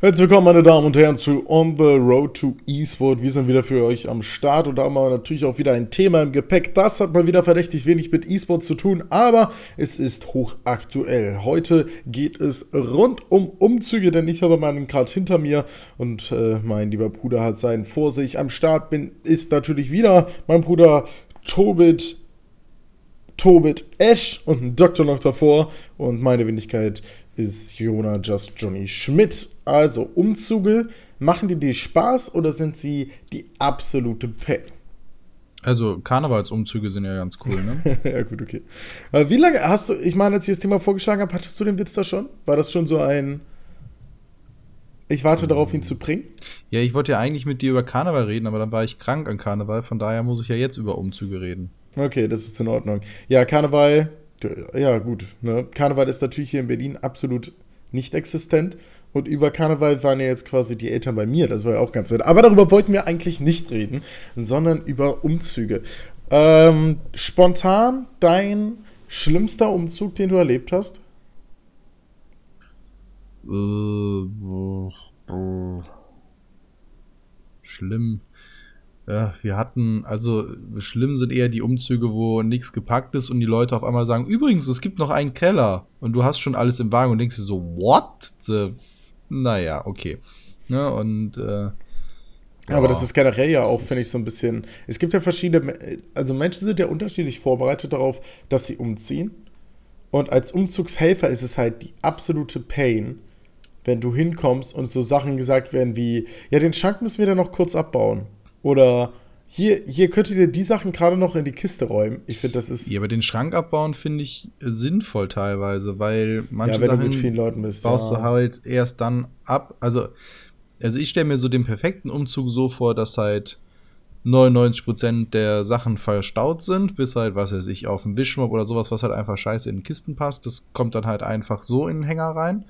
Herzlich willkommen, meine Damen und Herren, zu On the Road to eSport. Wir sind wieder für euch am Start und da haben wir natürlich auch wieder ein Thema im Gepäck. Das hat mal wieder verdächtig wenig mit eSport zu tun, aber es ist hochaktuell. Heute geht es rund um Umzüge, denn ich habe meinen gerade hinter mir und äh, mein lieber Bruder hat seinen vor sich. Am Start bin ist natürlich wieder mein Bruder Tobit Tobit Esch und ein Doktor noch davor und meine Wendigkeit ist Jona Just Johnny Schmidt. Also Umzüge, machen die dir Spaß oder sind sie die absolute Pain? Also Karnevalsumzüge sind ja ganz cool, ne? ja, gut, okay. Wie lange hast du, ich meine, als ich das Thema vorgeschlagen habe, hattest du den Witz da schon? War das schon so ein ich warte mhm. darauf, ihn zu bringen? Ja, ich wollte ja eigentlich mit dir über Karneval reden, aber dann war ich krank an Karneval, von daher muss ich ja jetzt über Umzüge reden. Okay, das ist in Ordnung. Ja, Karneval, ja gut, ne? Karneval ist natürlich hier in Berlin absolut nicht existent. Und über Karneval waren ja jetzt quasi die Eltern bei mir, das war ja auch ganz nett. Aber darüber wollten wir eigentlich nicht reden, sondern über Umzüge. Ähm, spontan dein schlimmster Umzug, den du erlebt hast? Äh, schlimm. Ja, wir hatten, also schlimm sind eher die Umzüge, wo nichts gepackt ist und die Leute auf einmal sagen, übrigens, es gibt noch einen Keller und du hast schon alles im Wagen und denkst dir so, what? The? Naja, okay. Ne, und äh, aber das ist generell ja auch, finde ich, so ein bisschen. Es gibt ja verschiedene, also Menschen sind ja unterschiedlich vorbereitet darauf, dass sie umziehen. Und als Umzugshelfer ist es halt die absolute Pain, wenn du hinkommst und so Sachen gesagt werden wie, ja, den Schrank müssen wir dann noch kurz abbauen. Oder hier, hier könnt ihr die Sachen gerade noch in die Kiste räumen. Ich finde, das ist. Ja, aber den Schrank abbauen finde ich sinnvoll teilweise, weil manche ja, Sachen bist, baust ja. du halt erst dann ab. Also, also ich stelle mir so den perfekten Umzug so vor, dass halt 99% der Sachen verstaut sind, bis halt, was weiß ich, auf dem Wischmob oder sowas, was halt einfach scheiße in den Kisten passt. Das kommt dann halt einfach so in den Hänger rein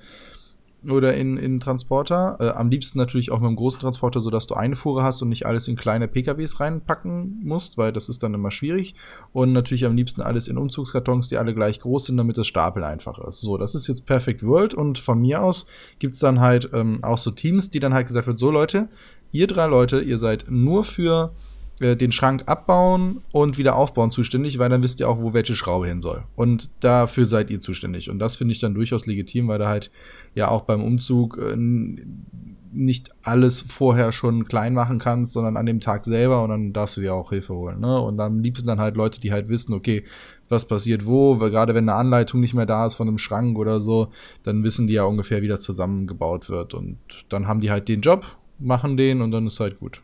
oder in, in Transporter. Äh, am liebsten natürlich auch mit einem großen Transporter, sodass du eine Fuhre hast und nicht alles in kleine PKWs reinpacken musst, weil das ist dann immer schwierig. Und natürlich am liebsten alles in Umzugskartons, die alle gleich groß sind, damit das Stapeln einfach ist. So, das ist jetzt Perfect World und von mir aus gibt es dann halt ähm, auch so Teams, die dann halt gesagt wird, so Leute, ihr drei Leute, ihr seid nur für äh, den Schrank abbauen und wieder aufbauen zuständig, weil dann wisst ihr auch, wo welche Schraube hin soll. Und dafür seid ihr zuständig. Und das finde ich dann durchaus legitim, weil da halt ja auch beim Umzug äh, nicht alles vorher schon klein machen kannst, sondern an dem Tag selber und dann darfst du dir auch Hilfe holen. Ne? Und am liebsten dann halt Leute, die halt wissen, okay, was passiert wo, weil gerade wenn eine Anleitung nicht mehr da ist von einem Schrank oder so, dann wissen die ja ungefähr, wie das zusammengebaut wird. Und dann haben die halt den Job, machen den und dann ist halt gut.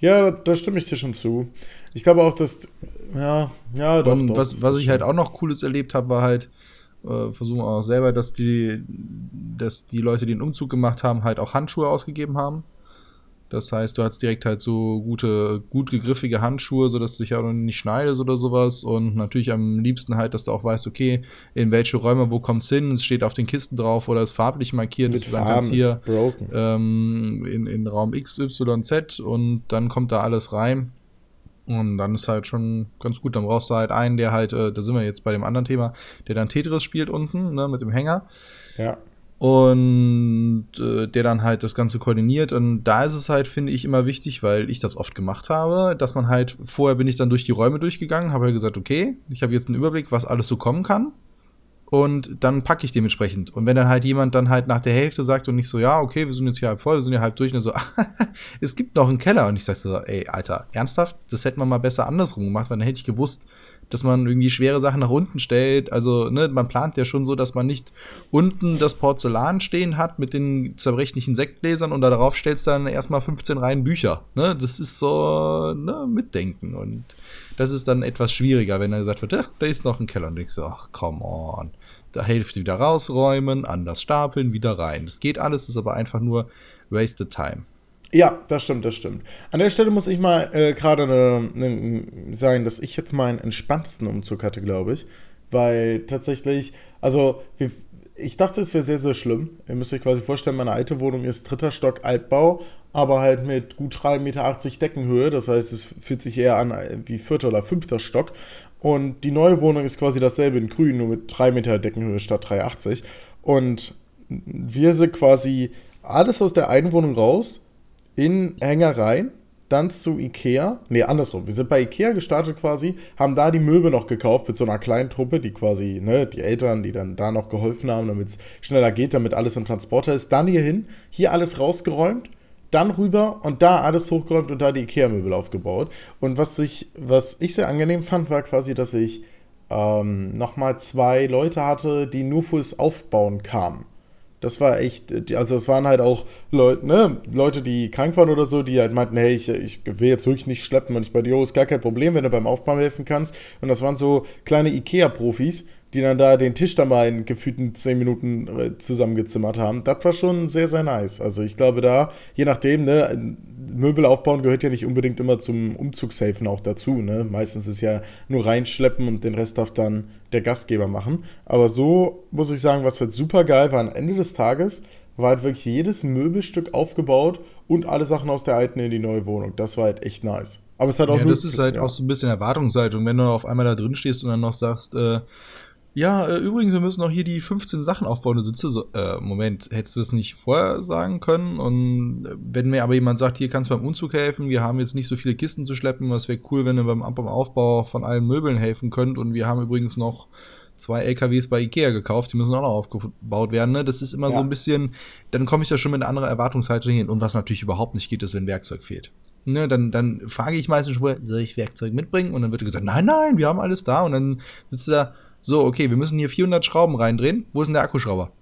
Ja, da stimme ich dir schon zu. Ich glaube auch, dass. Ja, ja, doch. Und doch, was, was ich halt auch noch Cooles erlebt habe, war halt, äh, versuchen wir auch selber, dass die, dass die Leute, die den Umzug gemacht haben, halt auch Handschuhe ausgegeben haben. Das heißt, du hast direkt halt so gute, gut gegriffige Handschuhe, sodass du dich auch nicht schneidest oder sowas. Und natürlich am liebsten halt, dass du auch weißt, okay, in welche Räume, wo kommt's hin? Es steht auf den Kisten drauf oder ist farblich markiert, dass du sagen kannst, hier ähm, in, in Raum XYZ und dann kommt da alles rein. Und dann ist halt schon ganz gut. Dann brauchst du halt einen, der halt, äh, da sind wir jetzt bei dem anderen Thema, der dann Tetris spielt unten, ne, mit dem Hänger. Ja und äh, der dann halt das Ganze koordiniert. Und da ist es halt, finde ich, immer wichtig, weil ich das oft gemacht habe, dass man halt, vorher bin ich dann durch die Räume durchgegangen, habe halt gesagt, okay, ich habe jetzt einen Überblick, was alles so kommen kann. Und dann packe ich dementsprechend. Und wenn dann halt jemand dann halt nach der Hälfte sagt und nicht so, ja, okay, wir sind jetzt hier halb voll, wir sind hier halb durch, und so, es gibt noch einen Keller. Und ich sag so, ey, Alter, ernsthaft? Das hätten wir mal besser andersrum gemacht, weil dann hätte ich gewusst, dass man irgendwie schwere Sachen nach unten stellt. Also, ne, man plant ja schon so, dass man nicht unten das Porzellan stehen hat mit den zerbrechlichen Sektgläsern und da drauf stellst dann erstmal 15 Reihen Bücher. Ne, das ist so, ne, mitdenken. Und das ist dann etwas schwieriger, wenn dann gesagt wird, da ist noch ein Keller. Und ich so, ach, come on. Da Hälfte wieder rausräumen, anders stapeln, wieder rein. Das geht alles, ist aber einfach nur wasted time. Ja, das stimmt, das stimmt. An der Stelle muss ich mal äh, gerade ne, ne, sagen, dass ich jetzt meinen entspanntesten Umzug hatte, glaube ich. Weil tatsächlich, also wir, ich dachte, es wäre sehr, sehr schlimm. Ihr müsst euch quasi vorstellen, meine alte Wohnung ist dritter Stock Altbau, aber halt mit gut 3,80 Meter Deckenhöhe. Das heißt, es fühlt sich eher an wie vierter oder fünfter Stock. Und die neue Wohnung ist quasi dasselbe in grün, nur mit 3 Meter Deckenhöhe statt 3,80. Und wir sind quasi alles aus der einen Wohnung raus, in Hängereien, dann zu Ikea. Nee, andersrum. Wir sind bei Ikea gestartet quasi, haben da die Möbel noch gekauft mit so einer kleinen Truppe, die quasi, ne, die Eltern, die dann da noch geholfen haben, damit es schneller geht, damit alles im Transporter ist. Dann hier hin, hier alles rausgeräumt, dann rüber und da alles hochgeräumt und da die Ikea-Möbel aufgebaut. Und was ich, was ich sehr angenehm fand, war quasi, dass ich ähm, nochmal zwei Leute hatte, die nur fürs Aufbauen kamen. Das war echt, also das waren halt auch Leute, ne, Leute, die krank waren oder so, die halt meinten, hey, ich, ich will jetzt wirklich nicht schleppen und ich bei dir, oh, ist gar kein Problem, wenn du beim Aufbauen helfen kannst. Und das waren so kleine Ikea-Profis, die dann da den Tisch da mal in gefühlten 10 Minuten äh, zusammengezimmert haben. Das war schon sehr, sehr nice. Also ich glaube da, je nachdem, ne, Möbel aufbauen gehört ja nicht unbedingt immer zum Umzugshelfen auch dazu. Ne? Meistens ist ja nur reinschleppen und den Rest darf dann der Gastgeber machen. Aber so muss ich sagen, was halt super geil war, am Ende des Tages war halt wirklich jedes Möbelstück aufgebaut und alle Sachen aus der alten in die neue Wohnung. Das war halt echt nice. Aber es hat auch. Ja, das ist halt ja. auch so ein bisschen Erwartungshaltung, wenn du auf einmal da drin stehst und dann noch sagst, äh, ja, äh, übrigens, wir müssen noch hier die 15 Sachen aufbauen. Du sitzt so, äh, Moment, hättest du es nicht vorher sagen können? Und äh, wenn mir aber jemand sagt, hier kannst du beim Umzug helfen, wir haben jetzt nicht so viele Kisten zu schleppen, was wäre cool, wenn ihr beim, beim Aufbau von allen Möbeln helfen könnt. Und wir haben übrigens noch zwei LKWs bei Ikea gekauft, die müssen auch noch aufgebaut werden. Ne? Das ist immer ja. so ein bisschen, dann komme ich da schon mit einer anderen Erwartungshaltung hin. Und was natürlich überhaupt nicht geht, ist, wenn Werkzeug fehlt. Ne, dann, dann frage ich meistens schon soll ich Werkzeug mitbringen? Und dann wird gesagt, nein, nein, wir haben alles da. Und dann sitzt du da, so, okay, wir müssen hier 400 Schrauben reindrehen. Wo ist denn der Akkuschrauber?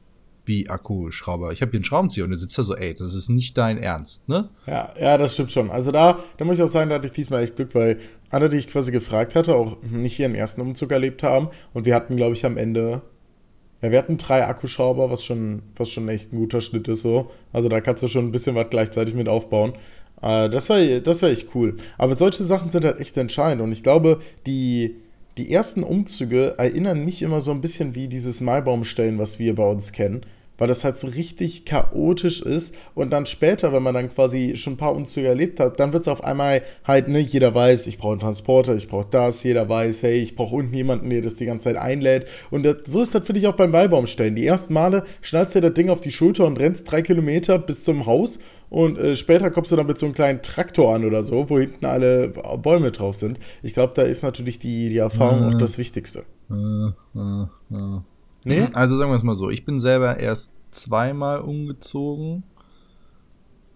Wie Akkuschrauber? Ich habe hier einen Schraubenzieher und der sitzt da so, ey, das ist nicht dein Ernst, ne? Ja, ja, das stimmt schon. Also da, da muss ich auch sagen, da hatte ich diesmal echt Glück, weil alle, die ich quasi gefragt hatte, auch nicht ihren ersten Umzug erlebt haben. Und wir hatten, glaube ich, am Ende ja, wir hatten drei Akkuschrauber, was schon, was schon echt ein guter Schnitt ist so. Also da kannst du schon ein bisschen was gleichzeitig mit aufbauen. Äh, das war, das war echt cool. Aber solche Sachen sind halt echt entscheidend. Und ich glaube, die, die ersten Umzüge erinnern mich immer so ein bisschen wie dieses Maibaumstellen, was wir bei uns kennen weil das halt so richtig chaotisch ist und dann später, wenn man dann quasi schon ein paar Umzüge erlebt hat, dann wird es auf einmal halt, ne, jeder weiß, ich brauche einen Transporter, ich brauche das, jeder weiß, hey, ich brauche unten jemanden, der das die ganze Zeit einlädt und das, so ist das, finde ich, auch beim Beibaumstellen. Die ersten Male schnallst du das Ding auf die Schulter und rennst drei Kilometer bis zum Haus und äh, später kommst du dann mit so einem kleinen Traktor an oder so, wo hinten alle Bäume drauf sind. Ich glaube, da ist natürlich die, die Erfahrung äh, auch das Wichtigste. Äh, äh. Nee? Mhm. Also sagen wir es mal so, ich bin selber erst zweimal umgezogen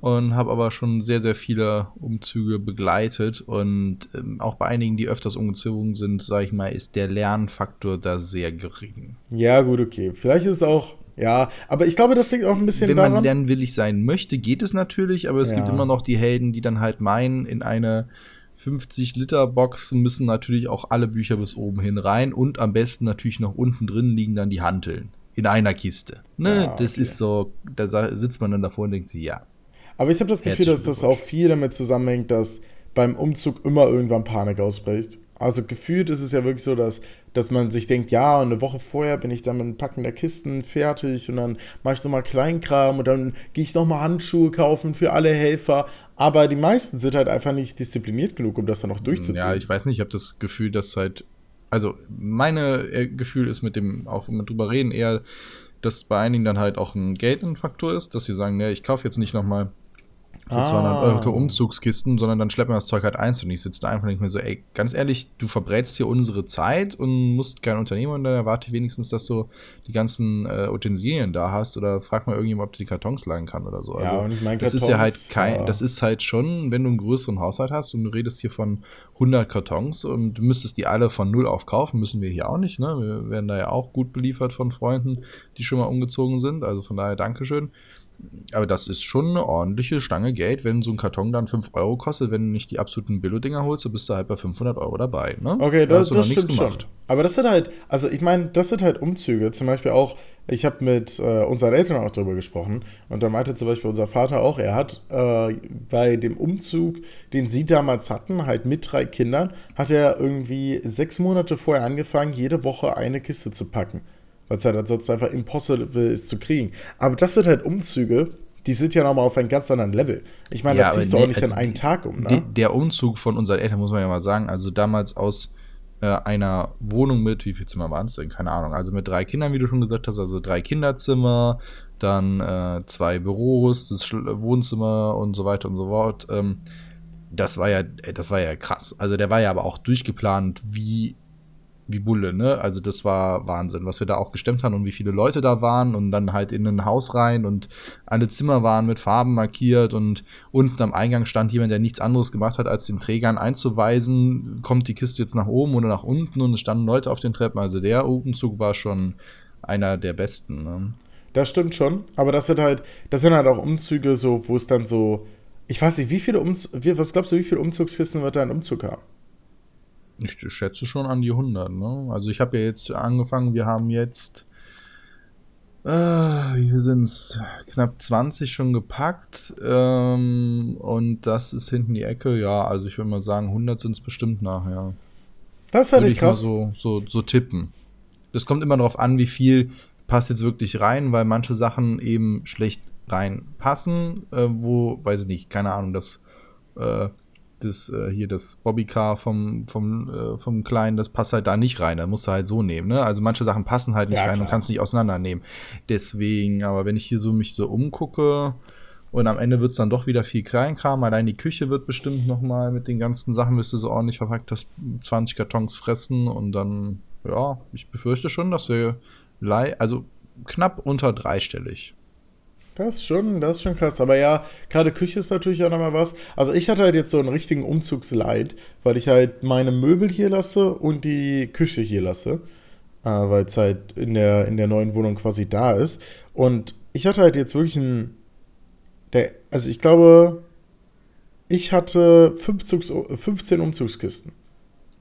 und habe aber schon sehr, sehr viele Umzüge begleitet. Und ähm, auch bei einigen, die öfters umgezogen sind, sage ich mal, ist der Lernfaktor da sehr gering. Ja, gut, okay. Vielleicht ist es auch, ja, aber ich glaube, das liegt auch ein bisschen Wenn daran. Wenn man lernwillig sein möchte, geht es natürlich, aber es ja. gibt immer noch die Helden, die dann halt meinen, in eine 50 Liter Box müssen natürlich auch alle Bücher bis oben hin rein und am besten natürlich noch unten drin liegen dann die Hanteln in einer Kiste. Ne, ah, okay. das ist so, da sitzt man dann davor und denkt sich, ja. Aber ich habe das Gefühl, dass das auch viel damit zusammenhängt, dass beim Umzug immer irgendwann Panik ausbricht. Also gefühlt ist es ja wirklich so, dass, dass man sich denkt, ja, eine Woche vorher bin ich dann mit dem Packen der Kisten fertig und dann mache ich nochmal Kleinkram und dann gehe ich nochmal Handschuhe kaufen für alle Helfer. Aber die meisten sind halt einfach nicht diszipliniert genug, um das dann noch durchzuziehen. Ja, ich weiß nicht, ich habe das Gefühl, dass halt, also meine äh, Gefühl ist mit dem, auch wir drüber reden, eher, dass bei einigen dann halt auch ein Geld Faktor ist, dass sie sagen, ne, ich kaufe jetzt nicht nochmal für ah. 200 Euro Umzugskisten, sondern dann schleppen wir das Zeug halt einzeln. Und ich sitze da einfach nicht mehr so, ey, ganz ehrlich, du verbrätst hier unsere Zeit und musst kein Unternehmer und dann erwarte ich wenigstens, dass du die ganzen äh, Utensilien da hast oder frag mal irgendjemand, ob du die Kartons leihen kann oder so. Also, ja, und ich meine, das ist ja halt kein, ja. das ist halt schon, wenn du einen größeren Haushalt hast und du redest hier von 100 Kartons und du müsstest die alle von null auf kaufen, müssen wir hier auch nicht, ne? Wir werden da ja auch gut beliefert von Freunden, die schon mal umgezogen sind, also von daher Dankeschön aber das ist schon eine ordentliche Stange Geld, wenn so ein Karton dann 5 Euro kostet. Wenn du nicht die absoluten Billo-Dinger holst, dann bist du halt bei 500 Euro dabei. Ne? Okay, da das, das stimmt schon. Aber das sind halt, also ich meine, das sind halt Umzüge. Zum Beispiel auch, ich habe mit äh, unseren Eltern auch darüber gesprochen. Und da meinte zum Beispiel unser Vater auch, er hat äh, bei dem Umzug, den sie damals hatten, halt mit drei Kindern, hat er irgendwie sechs Monate vorher angefangen, jede Woche eine Kiste zu packen weil es halt ansonsten einfach impossible ist zu kriegen. Aber das sind halt Umzüge, die sind ja nochmal auf einem ganz anderen Level. Ich meine, ja, da ziehst du auch nicht also an einen Tag um, ne? Der Umzug von unseren Eltern, muss man ja mal sagen, also damals aus äh, einer Wohnung mit, wie viel Zimmer waren es denn? Keine Ahnung. Also mit drei Kindern, wie du schon gesagt hast, also drei Kinderzimmer, dann äh, zwei Büros, das Wohnzimmer und so weiter und so fort. Ähm, das war ja, das war ja krass. Also der war ja aber auch durchgeplant wie wie Bulle, ne? Also das war Wahnsinn, was wir da auch gestemmt haben und wie viele Leute da waren und dann halt in ein Haus rein und alle Zimmer waren mit Farben markiert und unten am Eingang stand jemand, der nichts anderes gemacht hat, als den Trägern einzuweisen, kommt die Kiste jetzt nach oben oder nach unten und es standen Leute auf den Treppen. Also der Umzug war schon einer der besten. Ne? Das stimmt schon, aber das sind halt, das sind halt auch Umzüge so, wo es dann so, ich weiß nicht, wie viele Umzüge, was glaubst du, wie viele Umzugskisten wird da ein Umzug haben? Ich schätze schon an die 100, ne? Also ich habe ja jetzt angefangen, wir haben jetzt, äh, hier sind es knapp 20 schon gepackt ähm, und das ist hinten die Ecke, ja, also ich würde mal sagen, 100 sind es bestimmt nachher. Das halt ich krass. Mal so, so, so tippen. Das kommt immer darauf an, wie viel passt jetzt wirklich rein, weil manche Sachen eben schlecht reinpassen, äh, wo, weiß ich nicht, keine Ahnung, das äh, das äh, hier das Bobbycar vom vom äh, vom kleinen, das passt halt da nicht rein. Da musst du halt so nehmen. Ne? Also manche Sachen passen halt nicht ja, rein klar. und kannst nicht auseinandernehmen. Deswegen, aber wenn ich hier so mich so umgucke und am Ende wird es dann doch wieder viel Kleinkram. Allein die Küche wird bestimmt noch mal mit den ganzen Sachen, wirst du so ordentlich verpackt, das 20 Kartons fressen und dann ja, ich befürchte schon, dass wir also knapp unter dreistellig. Das ist schon, das ist schon krass. Aber ja, gerade Küche ist natürlich auch nochmal was. Also ich hatte halt jetzt so einen richtigen Umzugsleid, weil ich halt meine Möbel hier lasse und die Küche hier lasse. Äh, weil es halt in der, in der neuen Wohnung quasi da ist. Und ich hatte halt jetzt wirklich ein. Der, also ich glaube, ich hatte 15 Umzugskisten.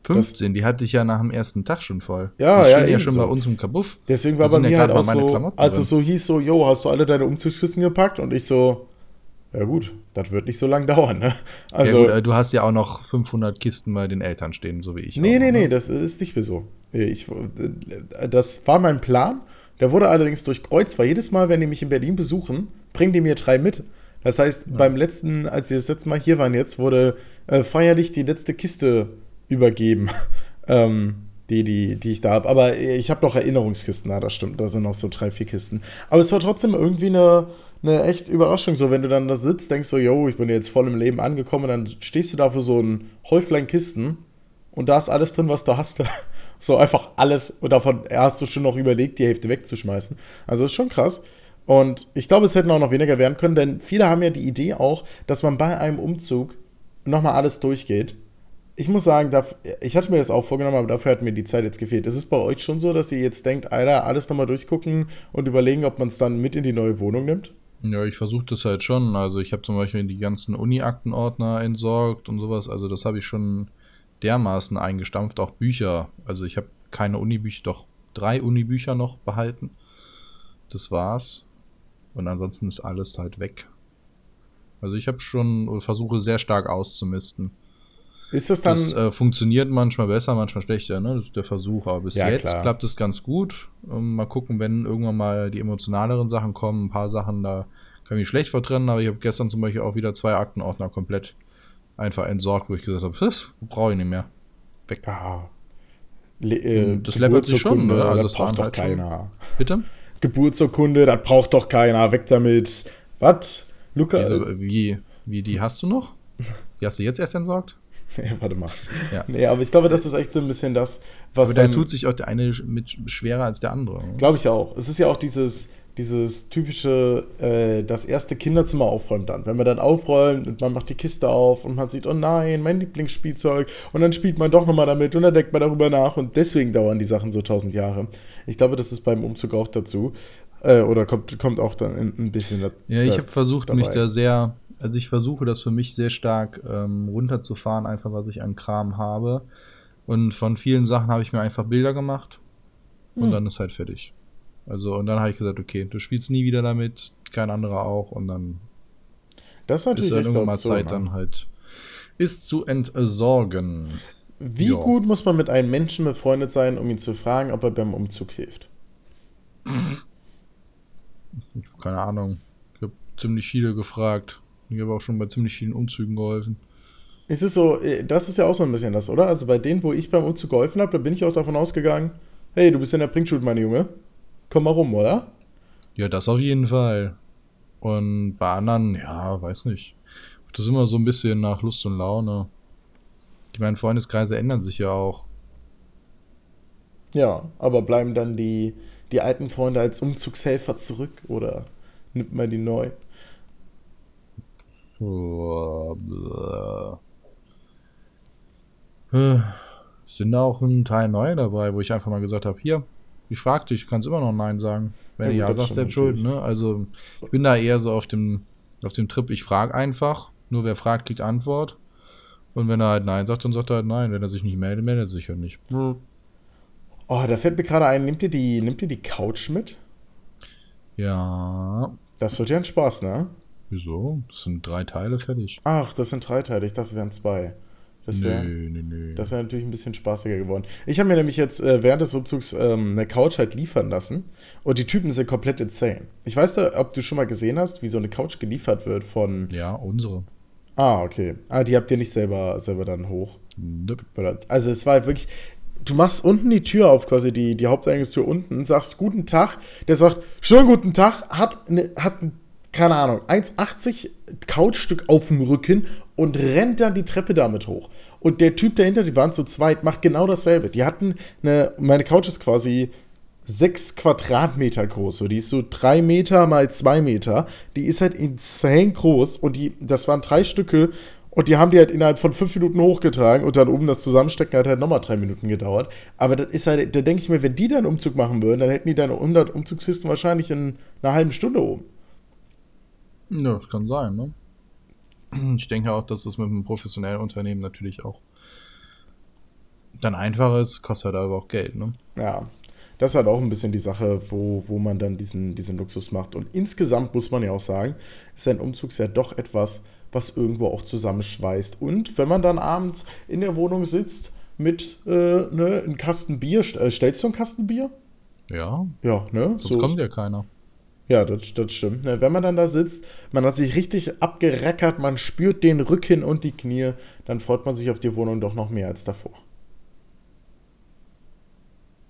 15, die hatte ich ja nach dem ersten Tag schon voll. Ja, die ja. ja schon so. bei uns im Kabuff. Deswegen war bei mir ja halt auch so, als es so hieß, so, yo, hast du alle deine Umzugskissen gepackt? Und ich so, ja gut, das wird nicht so lange dauern, ne? Also, ja gut, du hast ja auch noch 500 Kisten bei den Eltern stehen, so wie ich. Nee, auch, nee, ne? nee, das ist nicht mehr so. Ich, das war mein Plan. Der wurde allerdings durchkreuzt, weil jedes Mal, wenn die mich in Berlin besuchen, bringen die mir drei mit. Das heißt, ja. beim letzten, als sie das letzte Mal hier waren jetzt, wurde äh, feierlich die letzte Kiste übergeben, ähm, die, die, die ich da habe. Aber ich habe noch Erinnerungskisten, da, das stimmt. Da sind noch so drei, vier Kisten. Aber es war trotzdem irgendwie eine, eine echt Überraschung. So, wenn du dann da sitzt, denkst du, yo, ich bin jetzt voll im Leben angekommen, dann stehst du da für so ein Häuflein Kisten und da ist alles drin, was du hast. so einfach alles. Und davon hast du schon noch überlegt, die Hälfte wegzuschmeißen. Also ist schon krass. Und ich glaube, es hätten auch noch weniger werden können, denn viele haben ja die Idee auch, dass man bei einem Umzug nochmal alles durchgeht ich muss sagen, ich hatte mir das auch vorgenommen, aber dafür hat mir die Zeit jetzt gefehlt. Ist es bei euch schon so, dass ihr jetzt denkt, Alter, alles nochmal durchgucken und überlegen, ob man es dann mit in die neue Wohnung nimmt? Ja, ich versuche das halt schon. Also ich habe zum Beispiel die ganzen Uni-Aktenordner entsorgt und sowas. Also das habe ich schon dermaßen eingestampft. Auch Bücher. Also ich habe keine Uni-Bücher, doch drei Uni-Bücher noch behalten. Das war's. Und ansonsten ist alles halt weg. Also ich habe schon, versuche sehr stark auszumisten. Ist das dann. Das äh, funktioniert manchmal besser, manchmal schlechter, ne? Das ist der Versuch. Aber bis ja, jetzt klar. klappt es ganz gut. Um, mal gucken, wenn irgendwann mal die emotionaleren Sachen kommen. Ein paar Sachen, da kann ich mich schlecht vertrennen, aber ich habe gestern zum Beispiel auch wieder zwei Aktenordner komplett einfach entsorgt, wo ich gesagt habe, das brauche ich nicht mehr. Weg. Ja. Le äh, das läppert sich schon, ne? Also das braucht doch halt keiner. Schon. Bitte? Geburtsurkunde, das braucht doch keiner. Weg damit. Was? Luca? Also, wie, wie, die hast du noch? Die hast du jetzt erst entsorgt? Nee, warte mal. Ja. Nee, aber ich glaube, das ist echt so ein bisschen das, was. Aber da tut sich auch der eine mit schwerer als der andere. Glaube ich auch. Es ist ja auch dieses, dieses typische, äh, das erste Kinderzimmer aufräumen dann. Wenn man dann aufräumt und man macht die Kiste auf und man sieht, oh nein, mein Lieblingsspielzeug. Und dann spielt man doch nochmal damit und dann denkt man darüber nach und deswegen dauern die Sachen so tausend Jahre. Ich glaube, das ist beim Umzug auch dazu. Äh, oder kommt, kommt auch dann ein bisschen. Da, ja, ich habe versucht, dabei. mich da sehr also ich versuche das für mich sehr stark ähm, runterzufahren, einfach was ich an Kram habe. Und von vielen Sachen habe ich mir einfach Bilder gemacht und hm. dann ist halt fertig. Also und dann habe ich gesagt, okay, du spielst nie wieder damit, kein anderer auch und dann das ist natürlich ist dann irgendwann mal Zeit ne? dann halt ist zu entsorgen. Wie jo. gut muss man mit einem Menschen befreundet sein, um ihn zu fragen, ob er beim Umzug hilft? Keine Ahnung. Ich habe ziemlich viele gefragt. Ich habe auch schon bei ziemlich vielen Umzügen geholfen. Ist es so, äh, das ist ja auch so ein bisschen das, oder? Also bei denen, wo ich beim Umzug geholfen habe, da bin ich auch davon ausgegangen, hey, du bist in der Bringschule, meine Junge. Komm mal rum, oder? Ja, das auf jeden Fall. Und bei anderen, ja, weiß nicht. Das ist immer so ein bisschen nach Lust und Laune. Ich meine, Freundeskreise ändern sich ja auch. Ja, aber bleiben dann die, die alten Freunde als Umzugshelfer zurück oder nimmt man die neu? Äh, sind da auch ein Teil neu dabei, wo ich einfach mal gesagt habe, hier, ich frag dich, kannst immer noch Nein sagen. Wenn ja, du ja sagst, selbst schuld, ne? Also ich bin da eher so auf dem, auf dem Trip, ich frage einfach, nur wer fragt, kriegt Antwort. Und wenn er halt Nein sagt, dann sagt er halt Nein. Wenn er sich nicht meldet, meldet er sich ja nicht. Oh, da fällt mir gerade ein, nimmt ihr die, nimmt ihr die Couch mit? Ja. Das wird ja ein Spaß, ne? Wieso? Das sind drei Teile fertig. Ach, das sind drei Teile. Ich dachte, es wären zwei. Das wäre nee, nee, nee. Das wäre natürlich ein bisschen spaßiger geworden. Ich habe mir nämlich jetzt äh, während des Umzugs ähm, eine Couch halt liefern lassen und die Typen sind komplett insane. Ich weiß nicht, ob du schon mal gesehen hast, wie so eine Couch geliefert wird von. Ja, unsere. Ah, okay. Ah, die habt ihr nicht selber, selber dann hoch. Nope. Also es war halt wirklich. Du machst unten die Tür auf, quasi die, die Haupteingangstür unten, sagst guten Tag, der sagt, schönen guten Tag, hat, ne, hat keine Ahnung, 1,80 Couchstück auf dem Rücken und rennt dann die Treppe damit hoch. Und der Typ dahinter, die waren zu zweit, macht genau dasselbe. Die hatten eine, meine Couch ist quasi 6 Quadratmeter groß. So, die ist so 3 Meter mal 2 Meter. Die ist halt insane groß und die, das waren drei Stücke und die haben die halt innerhalb von 5 Minuten hochgetragen und dann oben das Zusammenstecken hat halt nochmal 3 Minuten gedauert. Aber das ist halt, da denke ich mir, wenn die dann einen Umzug machen würden, dann hätten die deine 100 Umzugskisten wahrscheinlich in einer halben Stunde oben. Ja, das kann sein, ne? Ich denke auch, dass das mit einem professionellen Unternehmen natürlich auch dann einfacher ist, kostet halt aber auch Geld, ne? Ja. Das ist halt auch ein bisschen die Sache, wo, wo man dann diesen, diesen Luxus macht. Und insgesamt muss man ja auch sagen, ist ein Umzug ja doch etwas, was irgendwo auch zusammenschweißt. Und wenn man dann abends in der Wohnung sitzt mit äh, ne, einem Kasten Bier, äh, stellst du einen Kasten Bier? Ja. Ja, ne? Sonst so kommt ja keiner. Ja, das, das stimmt. Ne? Wenn man dann da sitzt, man hat sich richtig abgereckert, man spürt den Rücken und die Knie, dann freut man sich auf die Wohnung doch noch mehr als davor.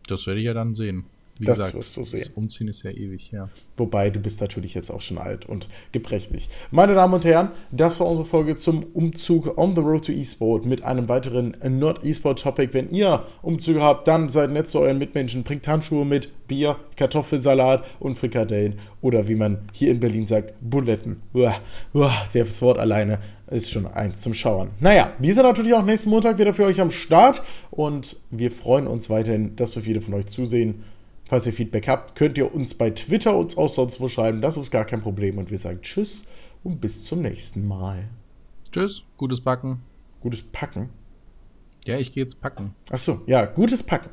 Das werde ich ja dann sehen. Wie das gesagt, wirst du sehen. Das Umziehen ist ja ewig, ja. Wobei, du bist natürlich jetzt auch schon alt und gebrechlich. Meine Damen und Herren, das war unsere Folge zum Umzug on the road to eSport mit einem weiteren Not eSport Topic. Wenn ihr Umzüge habt, dann seid nett zu euren Mitmenschen. Bringt Handschuhe mit, Bier, Kartoffelsalat und Frikadellen. Oder wie man hier in Berlin sagt, Buletten. Uah, uah, das Wort alleine ist schon eins zum Schauern. Naja, wir sind natürlich auch nächsten Montag wieder für euch am Start und wir freuen uns weiterhin, dass so viele von euch zusehen. Falls ihr Feedback habt, könnt ihr uns bei Twitter uns auch sonst wo schreiben. Das ist gar kein Problem. Und wir sagen Tschüss und bis zum nächsten Mal. Tschüss, gutes Backen. Gutes Packen? Ja, ich gehe jetzt packen. Achso, ja, gutes Packen.